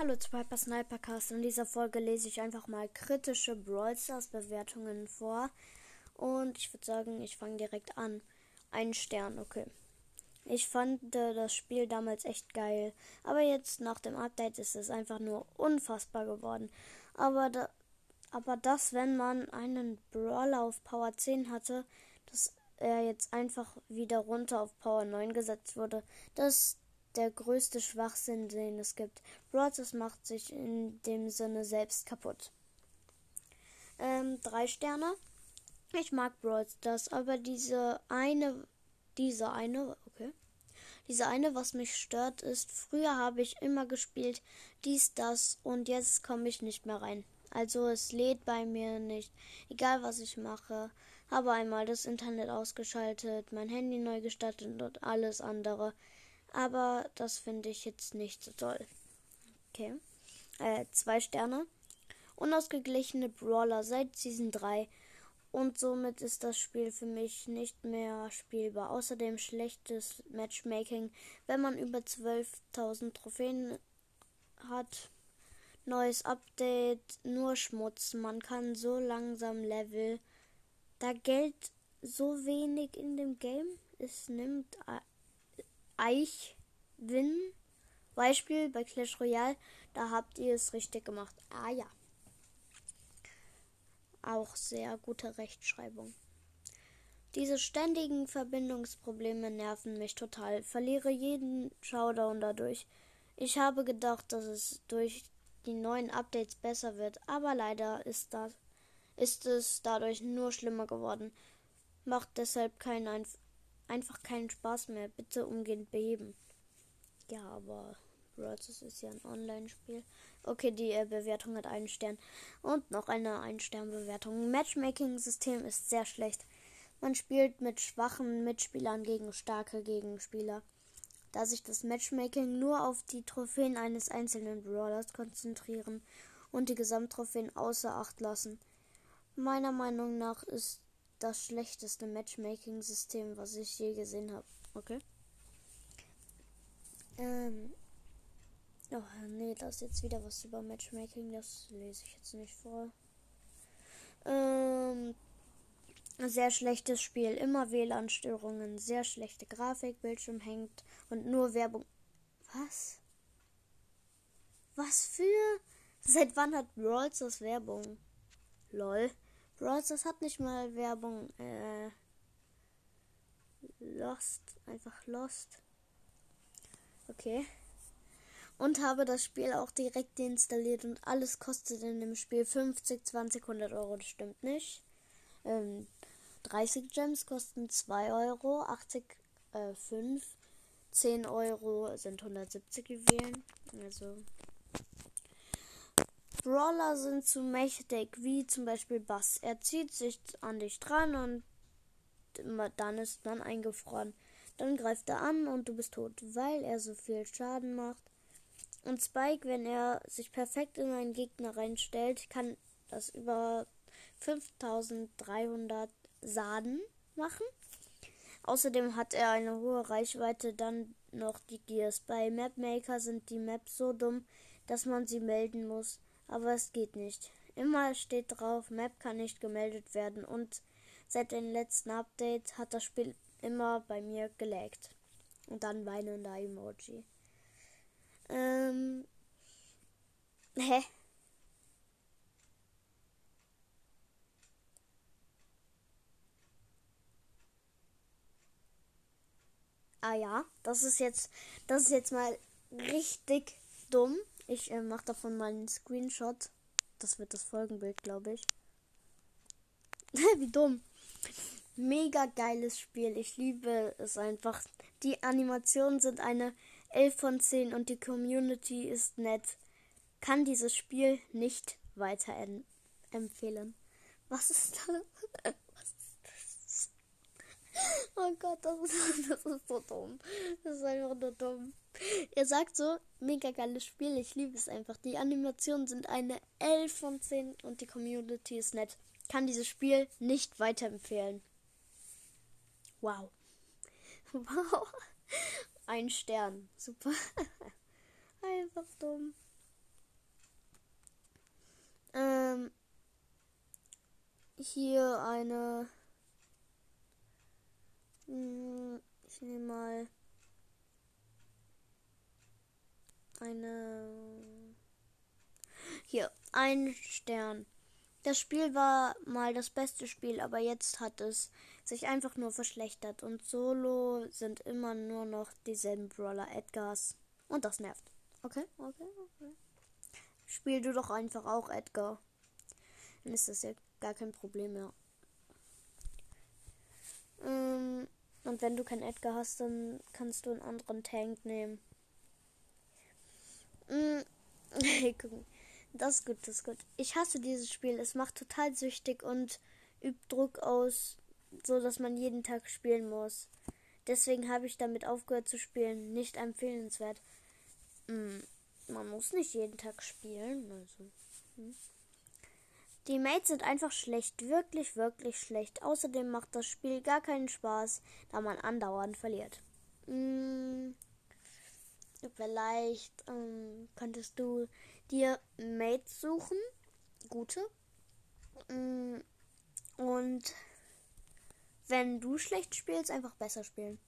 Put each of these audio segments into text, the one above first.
Hallo Sniper Snipercast. In dieser Folge lese ich einfach mal kritische Brawl Stars Bewertungen vor. Und ich würde sagen, ich fange direkt an. Ein Stern, okay. Ich fand äh, das Spiel damals echt geil. Aber jetzt nach dem Update ist es einfach nur unfassbar geworden. Aber, da, aber das, wenn man einen Brawler auf Power 10 hatte, dass er jetzt einfach wieder runter auf Power 9 gesetzt wurde, das der größte Schwachsinn, den es gibt. Brawl macht sich in dem Sinne selbst kaputt. Ähm, drei Sterne. Ich mag Brawl Stars, aber diese eine, diese eine, okay. Diese eine, was mich stört, ist, früher habe ich immer gespielt, dies, das und jetzt komme ich nicht mehr rein. Also es lädt bei mir nicht. Egal was ich mache. Habe einmal das Internet ausgeschaltet, mein Handy neu gestartet und alles andere. Aber das finde ich jetzt nicht so toll. Okay. Äh, zwei Sterne. Unausgeglichene Brawler seit Season 3. Und somit ist das Spiel für mich nicht mehr spielbar. Außerdem schlechtes Matchmaking, wenn man über 12.000 Trophäen hat. Neues Update, nur Schmutz. Man kann so langsam Level. Da Geld so wenig in dem Game. Es nimmt Eich Win. Beispiel bei Clash Royale, da habt ihr es richtig gemacht. Ah ja. Auch sehr gute Rechtschreibung. Diese ständigen Verbindungsprobleme nerven mich total. Verliere jeden Showdown dadurch. Ich habe gedacht, dass es durch die neuen Updates besser wird, aber leider ist das ist es dadurch nur schlimmer geworden. Macht deshalb keinen Einfluss einfach keinen Spaß mehr. Bitte umgehend beheben. Ja, aber Brawlers ist ja ein Online-Spiel. Okay, die äh, Bewertung hat einen Stern. Und noch eine Ein-Stern-Bewertung. Matchmaking-System ist sehr schlecht. Man spielt mit schwachen Mitspielern gegen starke Gegenspieler. Da sich das Matchmaking nur auf die Trophäen eines einzelnen Brawlers konzentrieren und die Gesamttrophäen außer Acht lassen. Meiner Meinung nach ist das schlechteste Matchmaking-System, was ich je gesehen habe. Okay. Ähm. Oh, nee, da ist jetzt wieder was über Matchmaking. Das lese ich jetzt nicht vor. Ähm. Sehr schlechtes Spiel. Immer WLAN-Störungen. Sehr schlechte Grafik. Bildschirm hängt. Und nur Werbung. Was? Was für? Seit wann hat Brawls das Werbung? Lol. Brawl das hat nicht mal Werbung. Äh, Lost. Einfach Lost. Okay. Und habe das Spiel auch direkt deinstalliert und alles kostet in dem Spiel 50, 20, 100 Euro. Das stimmt nicht. Ähm, 30 Gems kosten 2 Euro, 80, äh, 5. 10 Euro sind 170 Juwelen. Also Brawler sind zu mächtig, wie zum Beispiel Bass. Er zieht sich an dich dran und dann ist man eingefroren. Dann greift er an und du bist tot, weil er so viel Schaden macht. Und Spike, wenn er sich perfekt in einen Gegner reinstellt, kann das über 5300 Saden machen. Außerdem hat er eine hohe Reichweite, dann noch die Gears. Bei Mapmaker sind die Maps so dumm, dass man sie melden muss aber es geht nicht. Immer steht drauf, Map kann nicht gemeldet werden und seit dem letzten Update hat das Spiel immer bei mir gelaggt. Und dann weinender Emoji. Ähm. Hä? Ah ja, das ist jetzt, das ist jetzt mal richtig dumm. Ich äh, mache davon mal einen Screenshot. Das wird das Folgenbild, glaube ich. Wie dumm. Mega geiles Spiel. Ich liebe es einfach. Die Animationen sind eine 11 von 10 und die Community ist nett. Kann dieses Spiel nicht weiterempfehlen. Was ist das? Oh Gott, das ist, das ist so dumm. Das ist einfach nur dumm. Er sagt so, mega geiles Spiel, ich liebe es einfach. Die Animationen sind eine 11 von 10 und die Community ist nett. Kann dieses Spiel nicht weiterempfehlen. Wow. Wow. Ein Stern. Super. Einfach dumm. Ähm, hier eine eine. Hier, ein Stern. Das Spiel war mal das beste Spiel, aber jetzt hat es sich einfach nur verschlechtert und solo sind immer nur noch dieselben Brawler Edgars. Und das nervt. Okay, okay, okay. Spiel du doch einfach auch Edgar. Dann ist das ja gar kein Problem mehr. Ähm, und wenn du kein Edgar hast, dann kannst du einen anderen Tank nehmen. Mm, das ist gut, das ist gut. Ich hasse dieses Spiel. Es macht total süchtig und übt Druck aus, so dass man jeden Tag spielen muss. Deswegen habe ich damit aufgehört zu spielen. Nicht empfehlenswert. Mm, man muss nicht jeden Tag spielen. Also. Hm. Die Mates sind einfach schlecht, wirklich, wirklich schlecht. Außerdem macht das Spiel gar keinen Spaß, da man andauernd verliert. Hm, vielleicht ähm, könntest du dir Mates suchen, gute. Hm, und wenn du schlecht spielst, einfach besser spielen.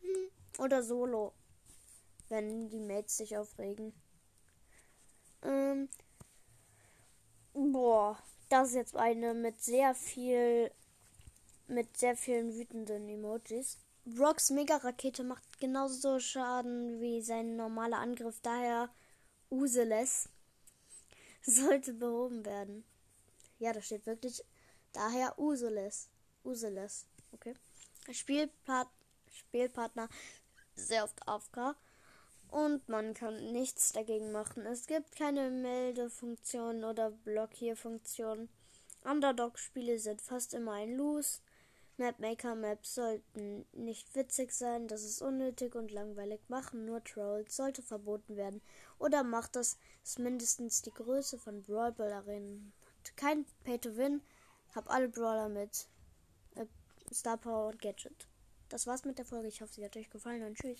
Hm, oder solo, wenn die Mates sich aufregen. Ähm, boah, das ist jetzt eine mit sehr viel, mit sehr vielen wütenden Emojis. Rocks Mega-Rakete macht genauso Schaden wie sein normaler Angriff, daher Useless sollte behoben werden. Ja, da steht wirklich daher Useless. Useless. Okay. Spielpart Spielpartner sehr oft AFK und man kann nichts dagegen machen. Es gibt keine Meldefunktion oder Blockierfunktion. Underdog-Spiele sind fast immer ein Lose. Mapmaker-Maps sollten nicht witzig sein, das ist unnötig und langweilig machen. Nur Trolls sollte verboten werden. Oder macht das mindestens die Größe von Brawl Ball Arenen. Kein Pay-to-Win, hab alle Brawler mit äh, Star Power und Gadget. Das war's mit der Folge. Ich hoffe, sie hat euch gefallen und tschüss.